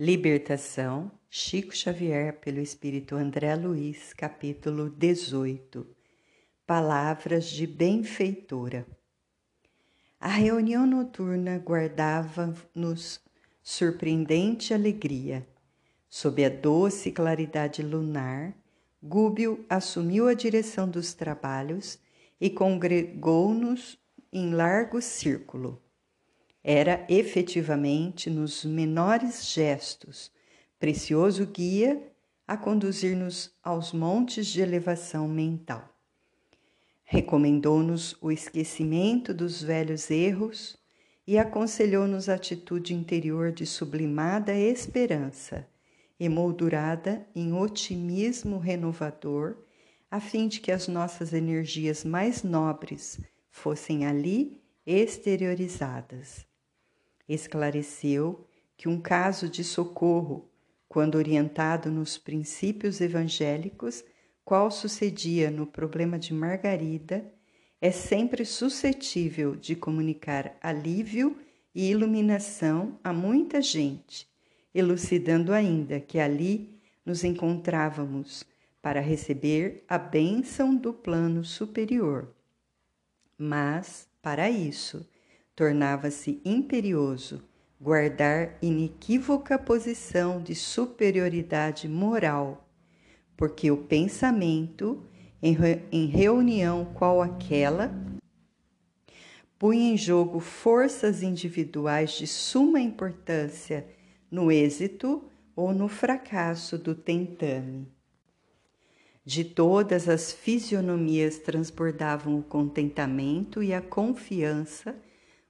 Libertação, Chico Xavier, pelo Espírito André Luiz, capítulo 18. Palavras de benfeitora. A reunião noturna guardava-nos surpreendente alegria. Sob a doce claridade lunar, Gúbio assumiu a direção dos trabalhos e congregou-nos em largo círculo era efetivamente nos menores gestos, precioso guia a conduzir-nos aos montes de elevação mental. Recomendou-nos o esquecimento dos velhos erros e aconselhou-nos a atitude interior de sublimada esperança, emoldurada em otimismo renovador, a fim de que as nossas energias mais nobres fossem ali exteriorizadas esclareceu que um caso de socorro, quando orientado nos princípios evangélicos, qual sucedia no problema de Margarida, é sempre suscetível de comunicar alívio e iluminação a muita gente, elucidando ainda que ali nos encontrávamos para receber a bênção do plano superior. Mas, para isso, tornava-se imperioso guardar inequívoca posição de superioridade moral, porque o pensamento, em reunião qual aquela, punha em jogo forças individuais de suma importância no êxito ou no fracasso do tentame. De todas as fisionomias transbordavam o contentamento e a confiança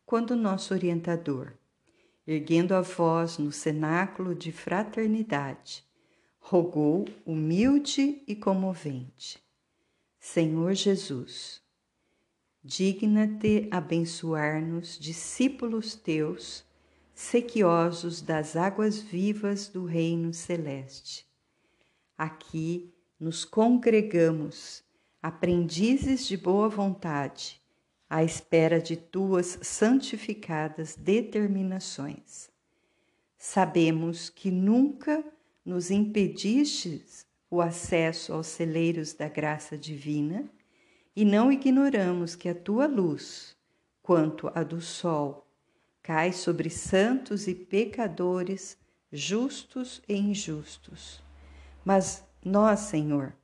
quando nosso orientador, erguendo a voz no cenáculo de fraternidade, rogou humilde e comovente: Senhor Jesus, digna-te abençoar-nos, discípulos teus, sequiosos das águas vivas do Reino Celeste. Aqui nos congregamos, aprendizes de boa vontade, à espera de tuas santificadas determinações. Sabemos que nunca nos impedistes o acesso aos celeiros da graça divina e não ignoramos que a tua luz, quanto a do sol, cai sobre santos e pecadores, justos e injustos. Mas nós, Senhor,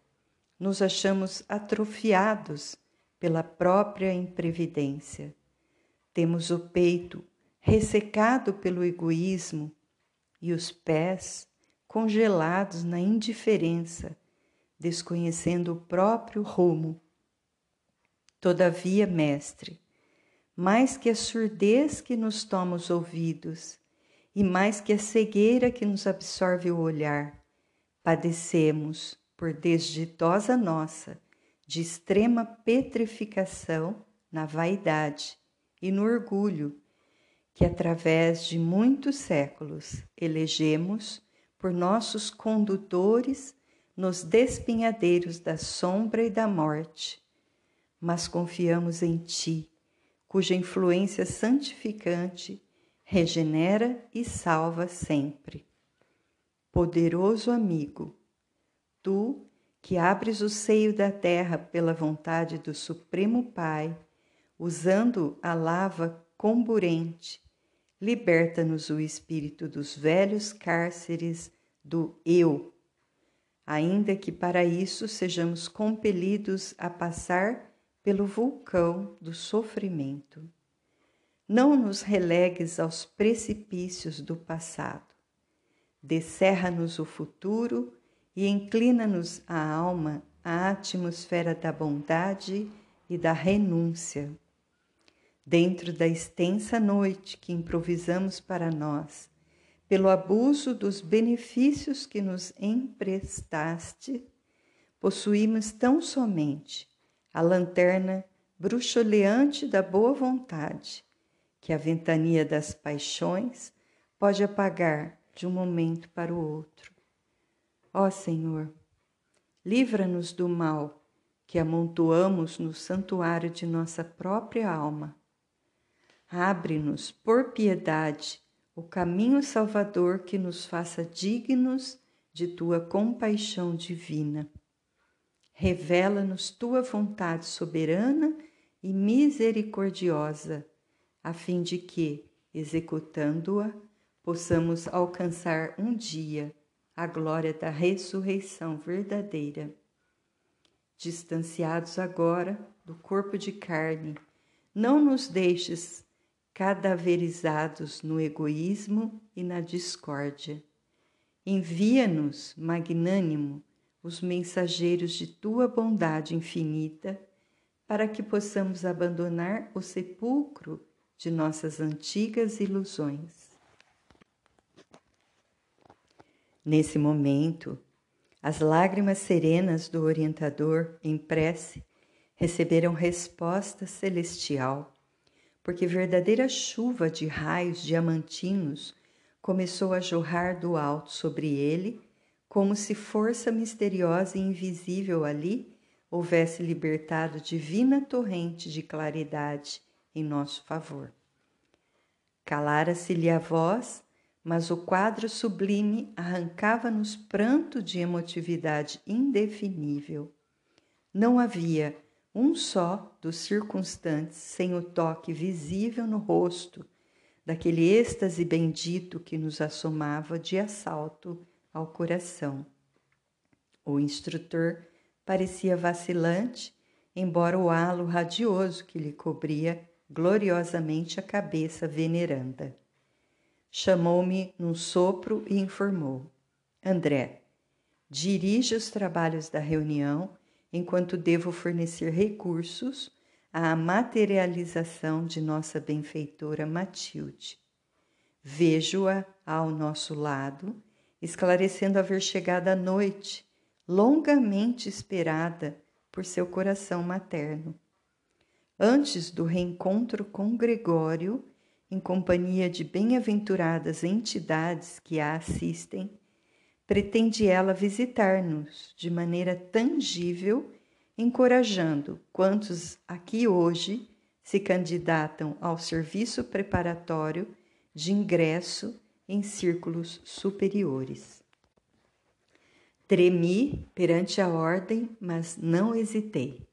nos achamos atrofiados pela própria imprevidência. Temos o peito ressecado pelo egoísmo e os pés congelados na indiferença, desconhecendo o próprio rumo. Todavia, Mestre, mais que a surdez que nos toma os ouvidos e mais que a cegueira que nos absorve o olhar, padecemos, por desditosa nossa, de extrema petrificação na vaidade e no orgulho que, através de muitos séculos, elegemos por nossos condutores nos despinhadeiros da sombra e da morte, mas confiamos em Ti, cuja influência santificante regenera e salva sempre. Poderoso amigo, Tu que abres o seio da terra pela vontade do Supremo Pai, usando a lava comburente, liberta-nos o espírito dos velhos cárceres do eu, ainda que para isso sejamos compelidos a passar pelo vulcão do sofrimento. Não nos relegues aos precipícios do passado. Descerra-nos o futuro e inclina-nos a alma à atmosfera da bondade e da renúncia. Dentro da extensa noite que improvisamos para nós, pelo abuso dos benefícios que nos emprestaste, possuímos tão somente a lanterna bruxuleante da boa vontade, que a ventania das paixões pode apagar de um momento para o outro. Ó Senhor, livra-nos do mal que amontoamos no santuário de nossa própria alma. Abre-nos, por piedade, o caminho salvador que nos faça dignos de tua compaixão divina. Revela-nos tua vontade soberana e misericordiosa, a fim de que, executando-a, possamos alcançar um dia a glória da ressurreição verdadeira. Distanciados agora do corpo de carne, não nos deixes cadaverizados no egoísmo e na discórdia. Envia-nos, magnânimo, os mensageiros de tua bondade infinita, para que possamos abandonar o sepulcro de nossas antigas ilusões. Nesse momento, as lágrimas serenas do orientador em prece receberam resposta celestial, porque verdadeira chuva de raios diamantinos começou a jorrar do alto sobre ele como se força misteriosa e invisível ali houvesse libertado divina torrente de claridade em nosso favor. Calara-se-lhe a voz, mas o quadro sublime arrancava-nos pranto de emotividade indefinível. Não havia um só dos circunstantes sem o toque visível no rosto daquele êxtase bendito que nos assomava de assalto ao coração. O instrutor parecia vacilante, embora o halo radioso que lhe cobria gloriosamente a cabeça veneranda. Chamou-me num sopro e informou: André, dirige os trabalhos da reunião enquanto devo fornecer recursos à materialização de nossa benfeitora Matilde. Vejo-a ao nosso lado esclarecendo haver chegado a noite, longamente esperada por seu coração materno. Antes do reencontro com Gregório, em companhia de bem-aventuradas entidades que a assistem, pretende ela visitar-nos de maneira tangível, encorajando quantos aqui hoje se candidatam ao serviço preparatório de ingresso em círculos superiores. Tremi perante a ordem, mas não hesitei.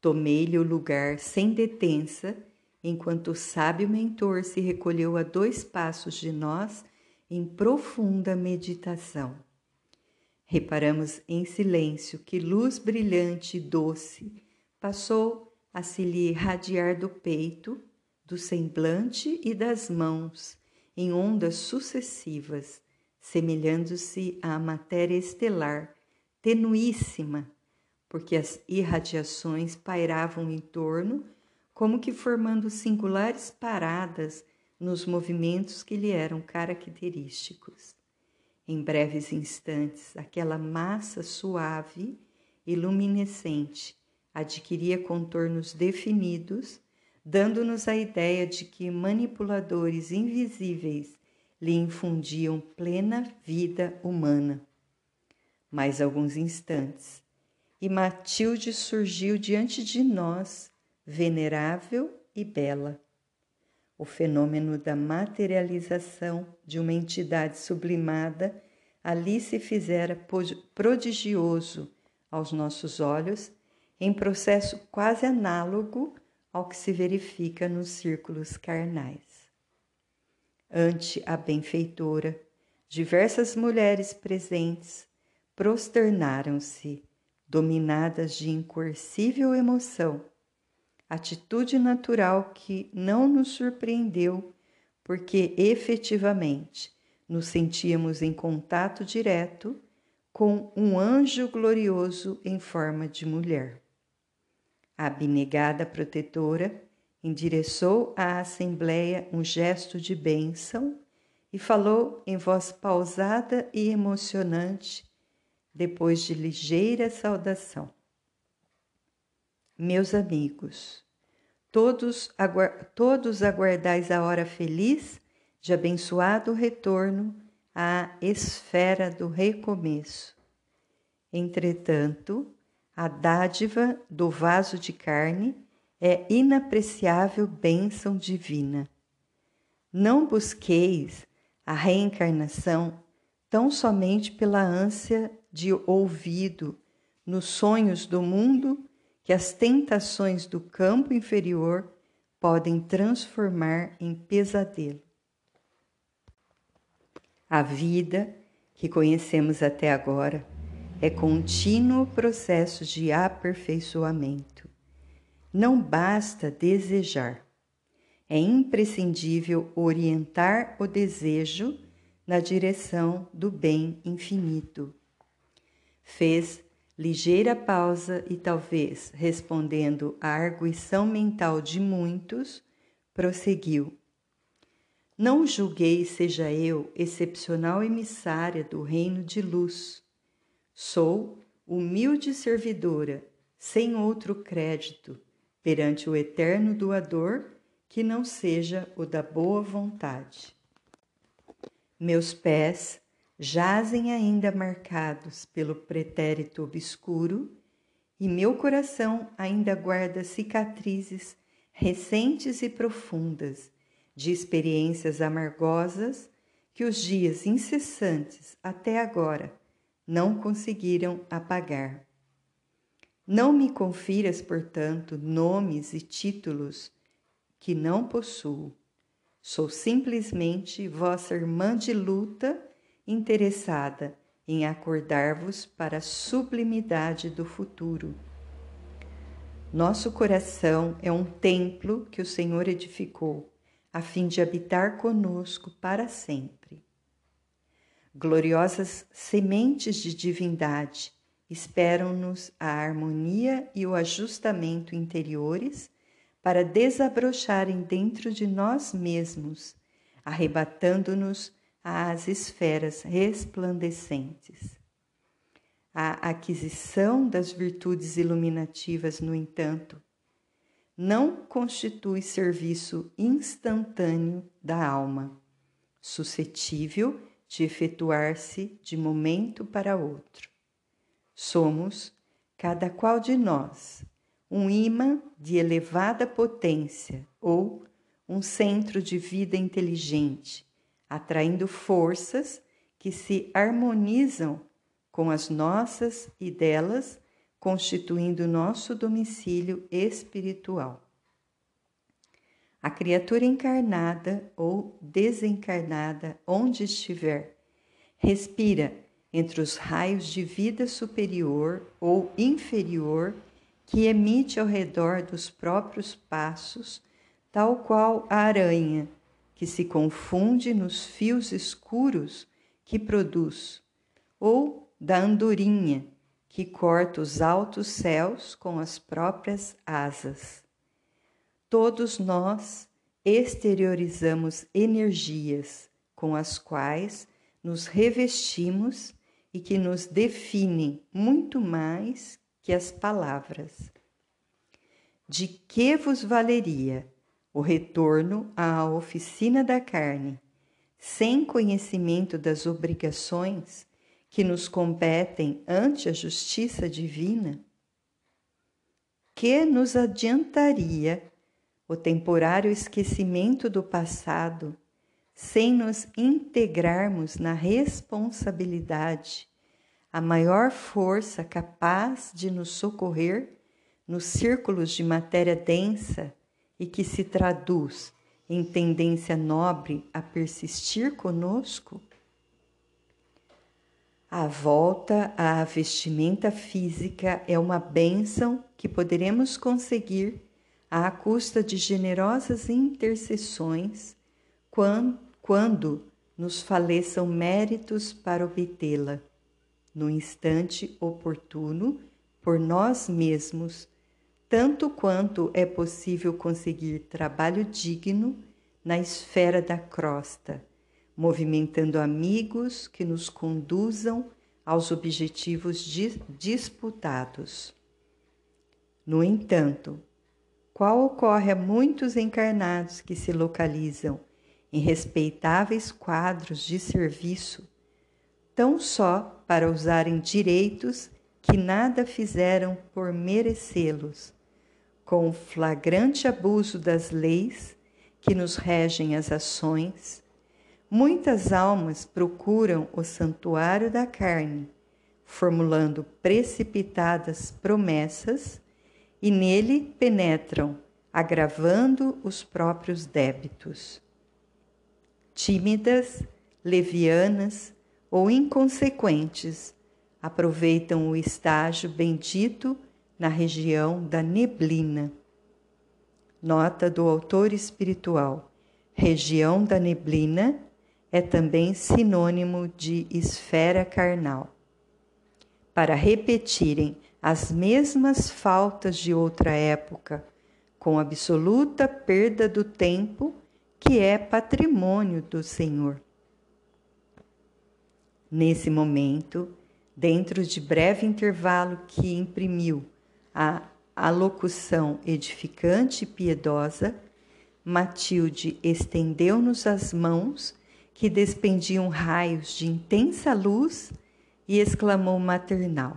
Tomei-lhe o lugar sem detença, enquanto o sábio mentor se recolheu a dois passos de nós em profunda meditação. Reparamos em silêncio que luz brilhante e doce passou a se lhe irradiar do peito, do semblante e das mãos, em ondas sucessivas, semelhando-se à matéria estelar, tenuíssima, porque as irradiações pairavam em torno, como que formando singulares paradas nos movimentos que lhe eram característicos. Em breves instantes, aquela massa suave e luminescente adquiria contornos definidos dando-nos a ideia de que manipuladores invisíveis lhe infundiam plena vida humana. Mais alguns instantes, e Matilde surgiu diante de nós, venerável e bela. O fenômeno da materialização de uma entidade sublimada ali se fizera prodigioso aos nossos olhos, em processo quase análogo ao que se verifica nos círculos carnais. Ante a benfeitora, diversas mulheres presentes prosternaram-se, dominadas de incoercível emoção, atitude natural que não nos surpreendeu, porque efetivamente nos sentíamos em contato direto com um anjo glorioso em forma de mulher. A abnegada protetora endereçou à Assembleia um gesto de bênção e falou em voz pausada e emocionante, depois de ligeira saudação. Meus amigos, todos, todos aguardais a hora feliz de abençoado retorno à esfera do recomeço. Entretanto, a dádiva do vaso de carne é inapreciável bênção divina. Não busqueis a reencarnação tão somente pela ânsia de ouvido nos sonhos do mundo que as tentações do campo inferior podem transformar em pesadelo. A vida que conhecemos até agora é contínuo processo de aperfeiçoamento. Não basta desejar. É imprescindível orientar o desejo na direção do bem infinito. Fez ligeira pausa e, talvez respondendo à arguição mental de muitos, prosseguiu. Não julguei seja eu excepcional emissária do reino de luz. Sou humilde servidora, sem outro crédito, perante o eterno doador que não seja o da boa vontade. Meus pés jazem ainda marcados pelo pretérito obscuro e meu coração ainda guarda cicatrizes recentes e profundas de experiências amargosas que os dias incessantes até agora não conseguiram apagar. Não me confiras, portanto, nomes e títulos que não possuo. Sou simplesmente vossa irmã de luta interessada em acordar-vos para a sublimidade do futuro. Nosso coração é um templo que o Senhor edificou, a fim de habitar conosco para sempre. Gloriosas sementes de divindade esperam-nos a harmonia e o ajustamento interiores para desabrocharem dentro de nós mesmos, arrebatando-nos às esferas resplandecentes. A aquisição das virtudes iluminativas, no entanto, não constitui serviço instantâneo da alma, suscetível de efetuar-se de momento para outro. Somos, cada qual de nós, um imã de elevada potência ou um centro de vida inteligente atraindo forças que se harmonizam com as nossas e delas constituindo nosso domicílio espiritual. A criatura encarnada ou desencarnada, onde estiver, respira entre os raios de vida superior ou inferior que emite ao redor dos próprios passos, tal qual a aranha que se confunde nos fios escuros que produz, ou da andorinha que corta os altos céus com as próprias asas. Todos nós exteriorizamos energias com as quais nos revestimos e que nos definem muito mais que as palavras. De que vos valeria o retorno à oficina da carne, sem conhecimento das obrigações que nos competem ante a justiça divina? Que nos adiantaria o temporário esquecimento do passado sem nos integrarmos na responsabilidade, a maior força capaz de nos socorrer nos círculos de matéria densa e que se traduz em tendência nobre a persistir conosco? A volta à vestimenta física é uma bênção que poderemos conseguir à custa de generosas intercessões quando, quando nos faleçam méritos para obtê-la, no instante oportuno, por nós mesmos tanto quanto é possível conseguir trabalho digno na esfera da crosta, movimentando amigos que nos conduzam aos objetivos disputados. No entanto, qual ocorre a muitos encarnados que se localizam em respeitáveis quadros de serviço, tão só para usarem direitos que nada fizeram por merecê-los, com o flagrante abuso das leis que nos regem as ações, muitas almas procuram o santuário da carne, formulando precipitadas promessas e nele penetram, agravando os próprios débitos. Tímidas, levianas ou inconsequentes aproveitam o estágio bendito na região da neblina. Nota do autor espiritual: região da neblina é também sinônimo de esfera carnal. Para repetirem as mesmas faltas de outra época, com absoluta perda do tempo que é patrimônio do Senhor. Nesse momento, dentro de breve intervalo que imprimiu a alocução edificante e piedosa, Matilde estendeu-nos as mãos que despendiam raios de intensa luz e exclamou maternal: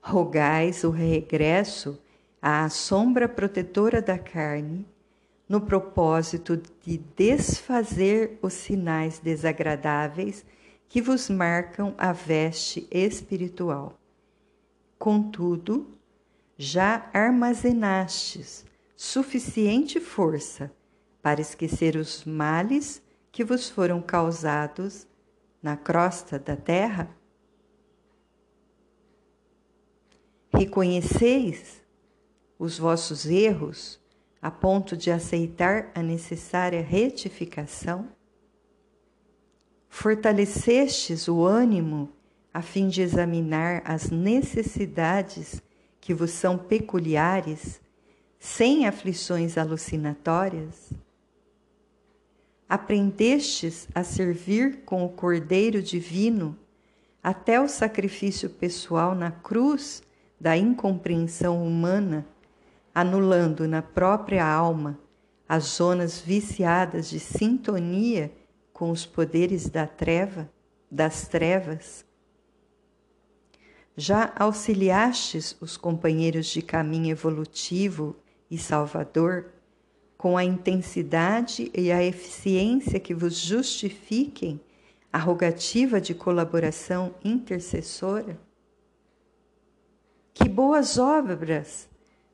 Rogais o regresso à sombra protetora da carne, no propósito de desfazer os sinais desagradáveis que vos marcam a veste espiritual. Contudo, já armazenastes suficiente força para esquecer os males que vos foram causados na crosta da terra? Reconheceis os vossos erros a ponto de aceitar a necessária retificação? Fortalecestes o ânimo a fim de examinar as necessidades que vos são peculiares, sem aflições alucinatórias? Aprendestes a servir com o Cordeiro Divino até o sacrifício pessoal na cruz da incompreensão humana, anulando na própria alma as zonas viciadas de sintonia com os poderes da treva, das trevas. Já auxiliastes os companheiros de caminho evolutivo e salvador com a intensidade e a eficiência que vos justifiquem a rogativa de colaboração intercessora? Que boas obras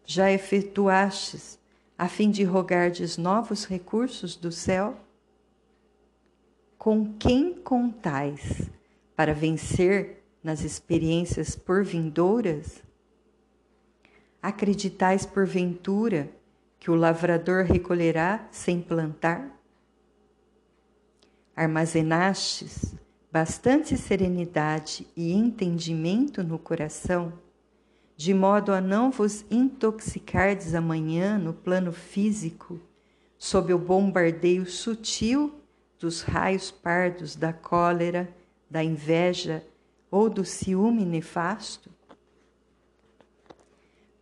já efetuastes a fim de rogardes novos recursos do céu? Com quem contais para vencer nas experiências por vindouras? Acreditais porventura que o lavrador recolherá sem plantar? Armazenastes bastante serenidade e entendimento no coração de modo a não vos intoxicardes amanhã no plano físico, sob o bombardeio sutil dos raios pardos da cólera, da inveja ou do ciúme nefasto?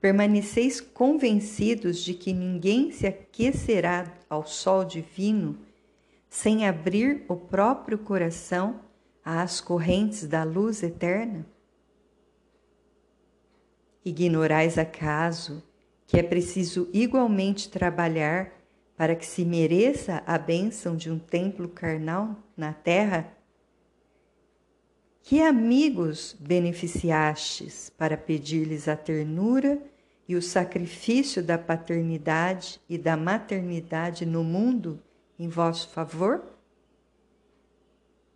Permaneceis convencidos de que ninguém se aquecerá ao sol divino sem abrir o próprio coração às correntes da luz eterna? Ignorais acaso que é preciso igualmente trabalhar para que se mereça a bênção de um templo carnal na terra? Que amigos beneficiastes para pedir-lhes a ternura e o sacrifício da paternidade e da maternidade no mundo em vosso favor?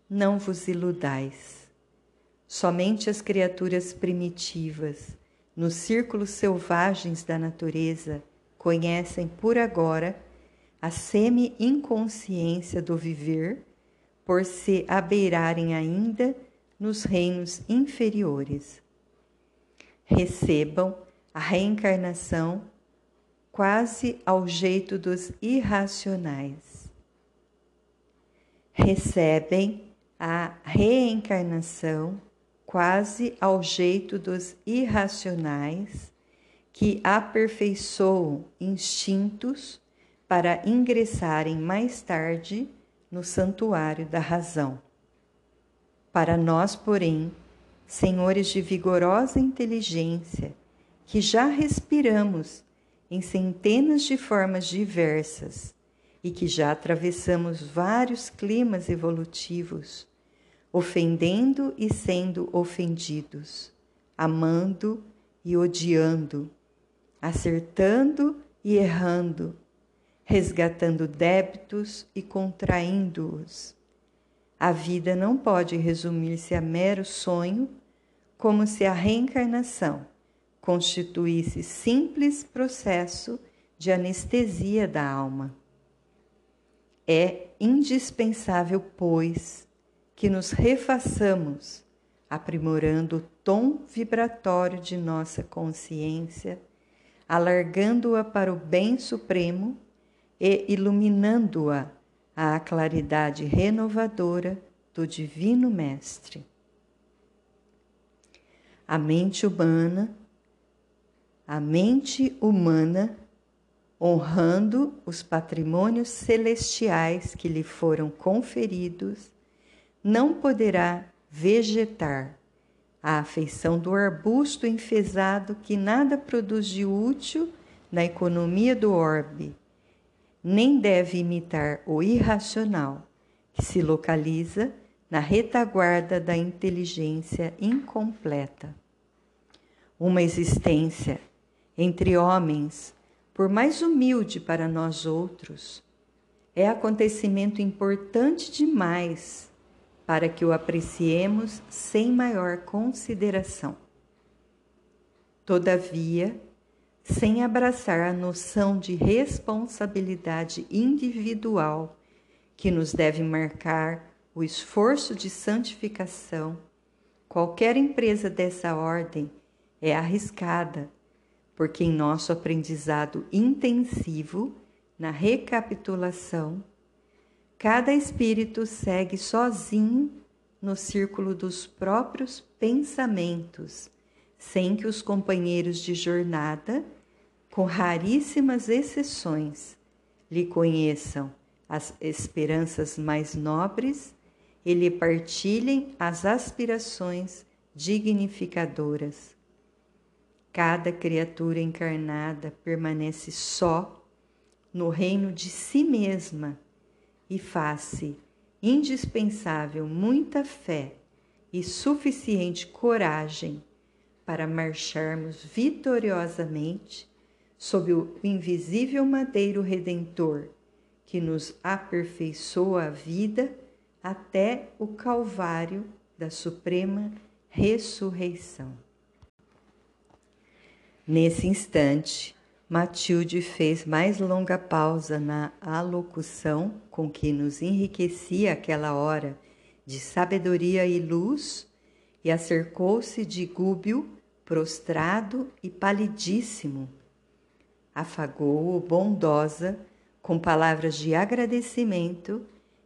Não vos iludais. Somente as criaturas primitivas nos círculos selvagens da natureza, conhecem por agora a semi-inconsciência do viver, por se abeirarem ainda nos reinos inferiores. Recebam a reencarnação quase ao jeito dos irracionais. Recebem a reencarnação quase ao jeito dos irracionais que aperfeiçoam instintos para ingressarem mais tarde no santuário da razão. Para nós, porém, senhores de vigorosa inteligência, que já respiramos em centenas de formas diversas e que já atravessamos vários climas evolutivos, ofendendo e sendo ofendidos, amando e odiando, acertando e errando, resgatando débitos e contraindo-os. A vida não pode resumir-se a mero sonho, como se a reencarnação constituísse simples processo de anestesia da alma. É indispensável, pois, que nos refaçamos, aprimorando o tom vibratório de nossa consciência, alargando-a para o bem supremo e iluminando-a à claridade renovadora do Divino Mestre. A mente humana, a mente humana honrando os patrimônios celestiais que lhe foram conferidos, não poderá vegetar à afeição do arbusto enfesado que nada produz de útil na economia do orbe, nem deve imitar o irracional, que se localiza na retaguarda da inteligência incompleta. Uma existência entre homens por mais humilde para nós outros, é acontecimento importante demais para que o apreciemos sem maior consideração. Todavia, sem abraçar a noção de responsabilidade individual que nos deve marcar o esforço de santificação, qualquer empresa dessa ordem é arriscada porque em nosso aprendizado intensivo, na recapitulação, cada espírito segue sozinho no círculo dos próprios pensamentos, sem que os companheiros de jornada, com raríssimas exceções, lhe conheçam as esperanças mais nobres e lhe partilhem as aspirações dignificadoras. Cada criatura encarnada permanece só no reino de si mesma e faz-se indispensável muita fé e suficiente coragem para marcharmos vitoriosamente sob o invisível madeiro redentor que nos aperfeiçoa a vida até o Calvário da Suprema Ressurreição. Nesse instante, Matilde fez mais longa pausa na alocução com que nos enriquecia aquela hora de sabedoria e luz e acercou-se de Gúbio, prostrado e palidíssimo. Afagou-o bondosa com palavras de agradecimento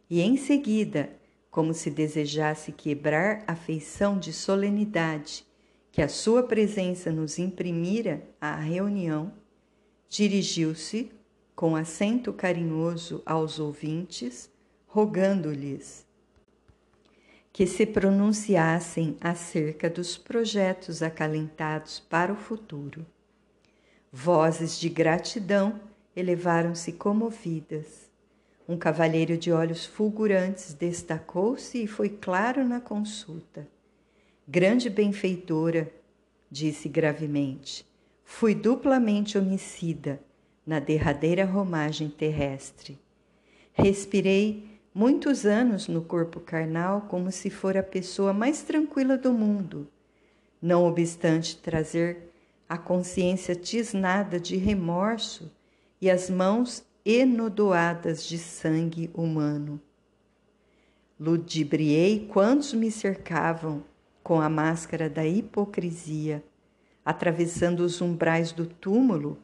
e, em seguida, como se desejasse quebrar a feição de solenidade que a sua presença nos imprimira à reunião, dirigiu-se com acento carinhoso aos ouvintes, rogando-lhes que se pronunciassem acerca dos projetos acalentados para o futuro. Vozes de gratidão elevaram-se comovidas. Um cavalheiro de olhos fulgurantes destacou-se e foi claro na consulta. Grande benfeitora, disse gravemente, fui duplamente homicida na derradeira romagem terrestre. Respirei muitos anos no corpo carnal como se fora a pessoa mais tranquila do mundo, não obstante trazer a consciência tisnada de remorso e as mãos enodoadas de sangue humano. Ludibriei quantos me cercavam com a máscara da hipocrisia, atravessando os umbrais do túmulo,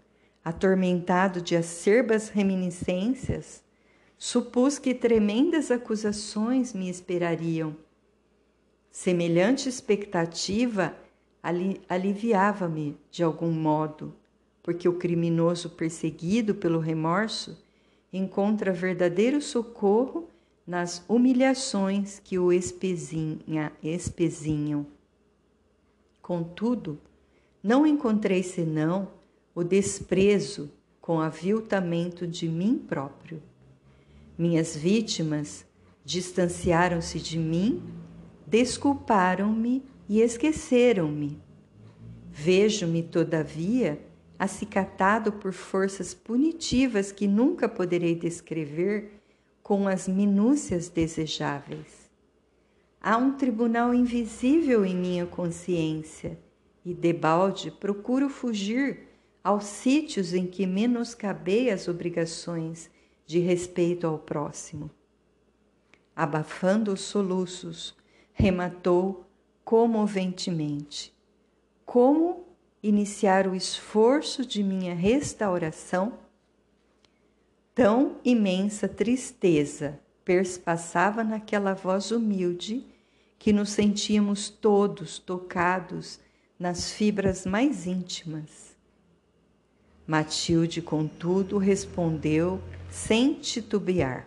atormentado de acerbas reminiscências, supus que tremendas acusações me esperariam. Semelhante expectativa ali, aliviava-me de algum modo, porque o criminoso perseguido pelo remorso encontra verdadeiro socorro nas humilhações que o espezinha, espezinham. Contudo, não encontrei senão o desprezo com aviltamento de mim próprio. Minhas vítimas distanciaram-se de mim, desculparam-me e esqueceram-me. Vejo-me, todavia, acicatado por forças punitivas que nunca poderei descrever com as minúcias desejáveis. Há um tribunal invisível em minha consciência e, debalde, procuro fugir aos sítios em que menoscabei as obrigações de respeito ao próximo. Abafando os soluços, rematou comoventemente. Como iniciar o esforço de minha restauração? Tão imensa tristeza perspassava naquela voz humilde que nos sentíamos todos tocados nas fibras mais íntimas. Matilde, contudo, respondeu sem titubear.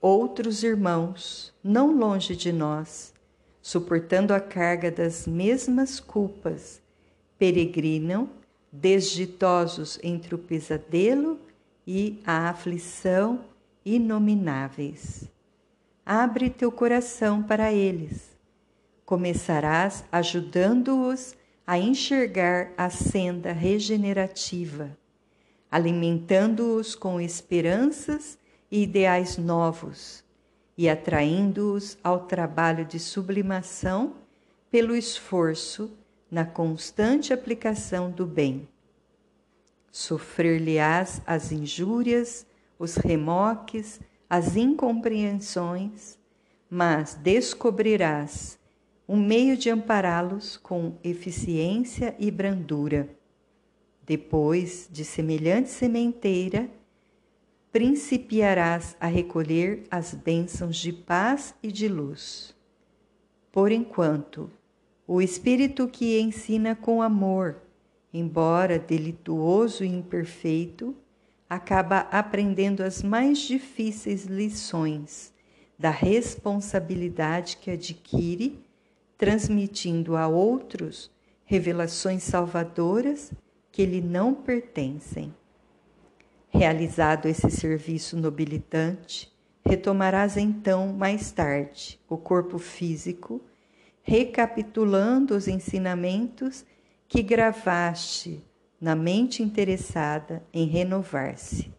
Outros irmãos, não longe de nós, suportando a carga das mesmas culpas, peregrinam, desditosos entre o pesadelo e a aflição inomináveis. Abre teu coração para eles. Começarás ajudando-os a enxergar a senda regenerativa, alimentando-os com esperanças e ideais novos e atraindo-os ao trabalho de sublimação pelo esforço na constante aplicação do bem. Sofrer-lhe-ás as injúrias, os remoques, as incompreensões, mas descobrirás um meio de ampará-los com eficiência e brandura. Depois de semelhante sementeira, principiarás a recolher as bênçãos de paz e de luz. Por enquanto, o Espírito que ensina com amor, embora delituoso e imperfeito, acaba aprendendo as mais difíceis lições da responsabilidade que adquire transmitindo a outros revelações salvadoras que lhe não pertencem. Realizado esse serviço nobilitante, retomarás então mais tarde o corpo físico, recapitulando os ensinamentos que gravaste na mente interessada em renovar-se.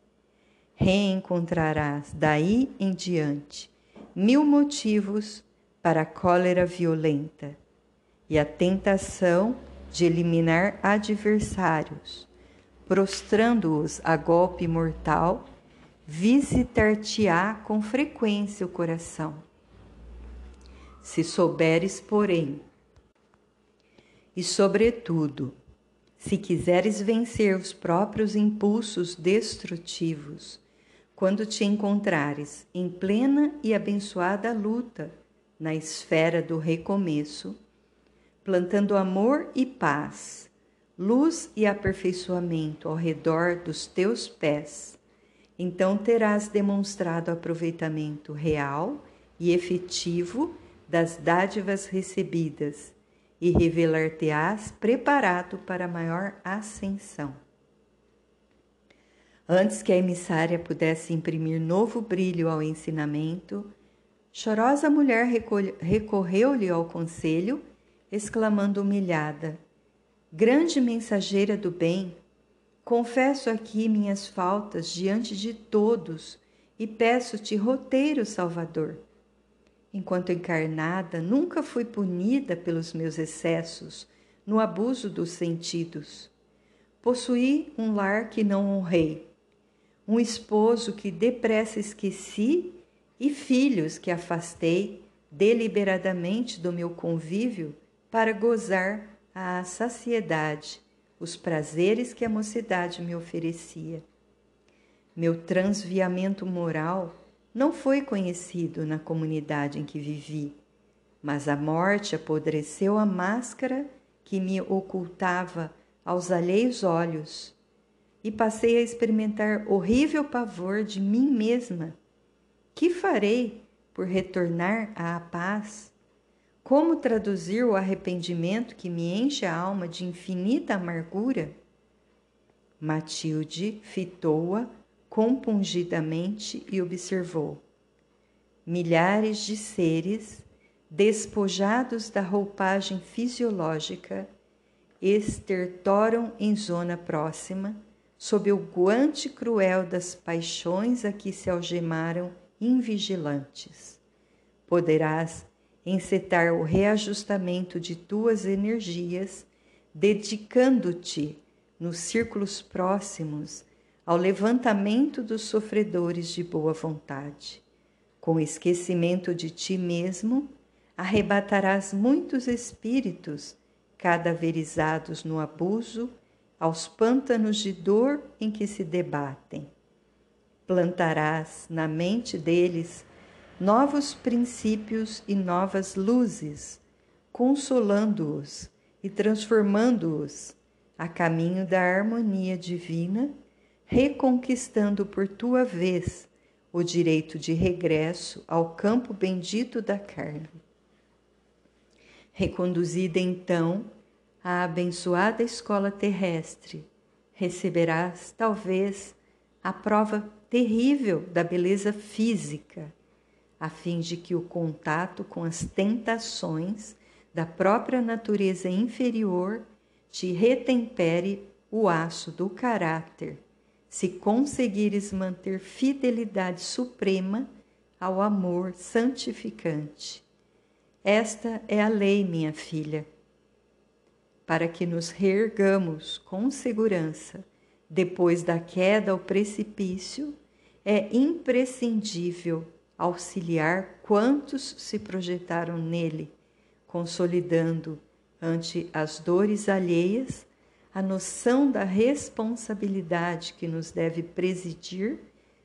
Reencontrarás daí em diante mil motivos para a cólera violenta e a tentação de eliminar adversários, prostrando-os a golpe mortal, visitar-te-á com frequência o coração. Se souberes, porém, e sobretudo, se quiseres vencer os próprios impulsos destrutivos, quando te encontrares em plena e abençoada luta na esfera do recomeço, plantando amor e paz, luz e aperfeiçoamento ao redor dos teus pés, então terás demonstrado aproveitamento real e efetivo das dádivas recebidas e revelar-te-ás preparado para maior ascensão. Antes que a emissária pudesse imprimir novo brilho ao ensinamento, Chorosa mulher recorreu-lhe ao conselho, exclamando humilhada: Grande mensageira do bem, confesso aqui minhas faltas diante de todos e peço-te roteiro salvador. Enquanto encarnada, nunca fui punida pelos meus excessos no abuso dos sentidos. Possuí um lar que não honrei, um esposo que depressa esqueci e filhos que afastei deliberadamente do meu convívio para gozar à saciedade os prazeres que a mocidade me oferecia. Meu transviamento moral não foi conhecido na comunidade em que vivi, mas a morte apodreceu a máscara que me ocultava aos alheios olhos e passei a experimentar horrível pavor de mim mesma que farei por retornar à paz? Como traduzir o arrependimento que me enche a alma de infinita amargura? Matilde fitou-a compungidamente e observou. Milhares de seres, despojados da roupagem fisiológica, estertoram em zona próxima, sob o guante cruel das paixões a que se algemaram invigilantes. Poderás encetar o reajustamento de tuas energias, dedicando-te, nos círculos próximos, ao levantamento dos sofredores de boa vontade. Com esquecimento de ti mesmo, arrebatarás muitos espíritos cadaverizados no abuso aos pântanos de dor em que se debatem. Plantarás na mente deles novos princípios e novas luzes, consolando-os e transformando-os a caminho da harmonia divina, reconquistando por tua vez o direito de regresso ao campo bendito da carne. Reconduzida então à abençoada escola terrestre, receberás, talvez, a prova terrível da beleza física, a fim de que o contato com as tentações da própria natureza inferior te retempere o aço do caráter, se conseguires manter fidelidade suprema ao amor santificante esta é a lei, minha filha. Para que nos reergamos com segurança depois da queda ao precipício, é imprescindível auxiliar quantos se projetaram nele, consolidando ante as dores alheias a noção da responsabilidade que nos deve presidir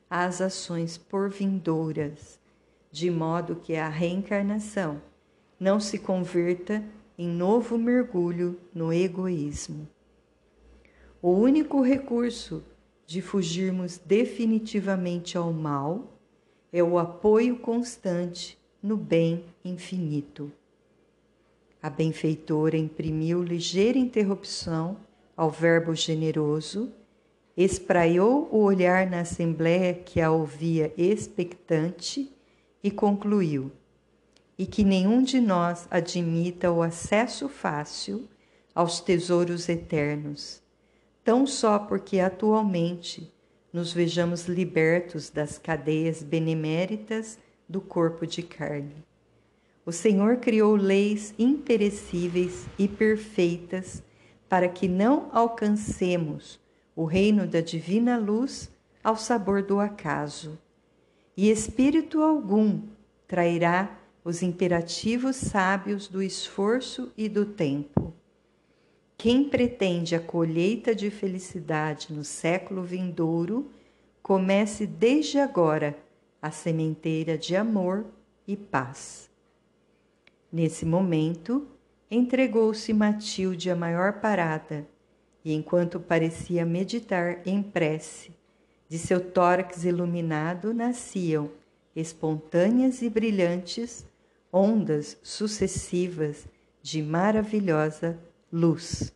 às ações por vindouras, de modo que a reencarnação não se converta em novo mergulho no egoísmo. O único recurso de fugirmos definitivamente ao mal é o apoio constante no bem infinito. A benfeitora imprimiu ligeira interrupção ao verbo generoso, espraiou o olhar na assembleia que a ouvia expectante e concluiu: e que nenhum de nós admita o acesso fácil aos tesouros eternos, tão só porque atualmente nos vejamos libertos das cadeias beneméritas do corpo de carne. O Senhor criou leis imperecíveis e perfeitas para que não alcancemos o reino da divina luz ao sabor do acaso, e espírito algum trairá os imperativos sábios do esforço e do tempo. Quem pretende a colheita de felicidade no século vindouro, comece desde agora a sementeira de amor e paz. Nesse momento, entregou-se Matilde à maior parada, e enquanto parecia meditar em prece, de seu tórax iluminado nasciam, espontâneas e brilhantes, ondas sucessivas de maravilhosa luz.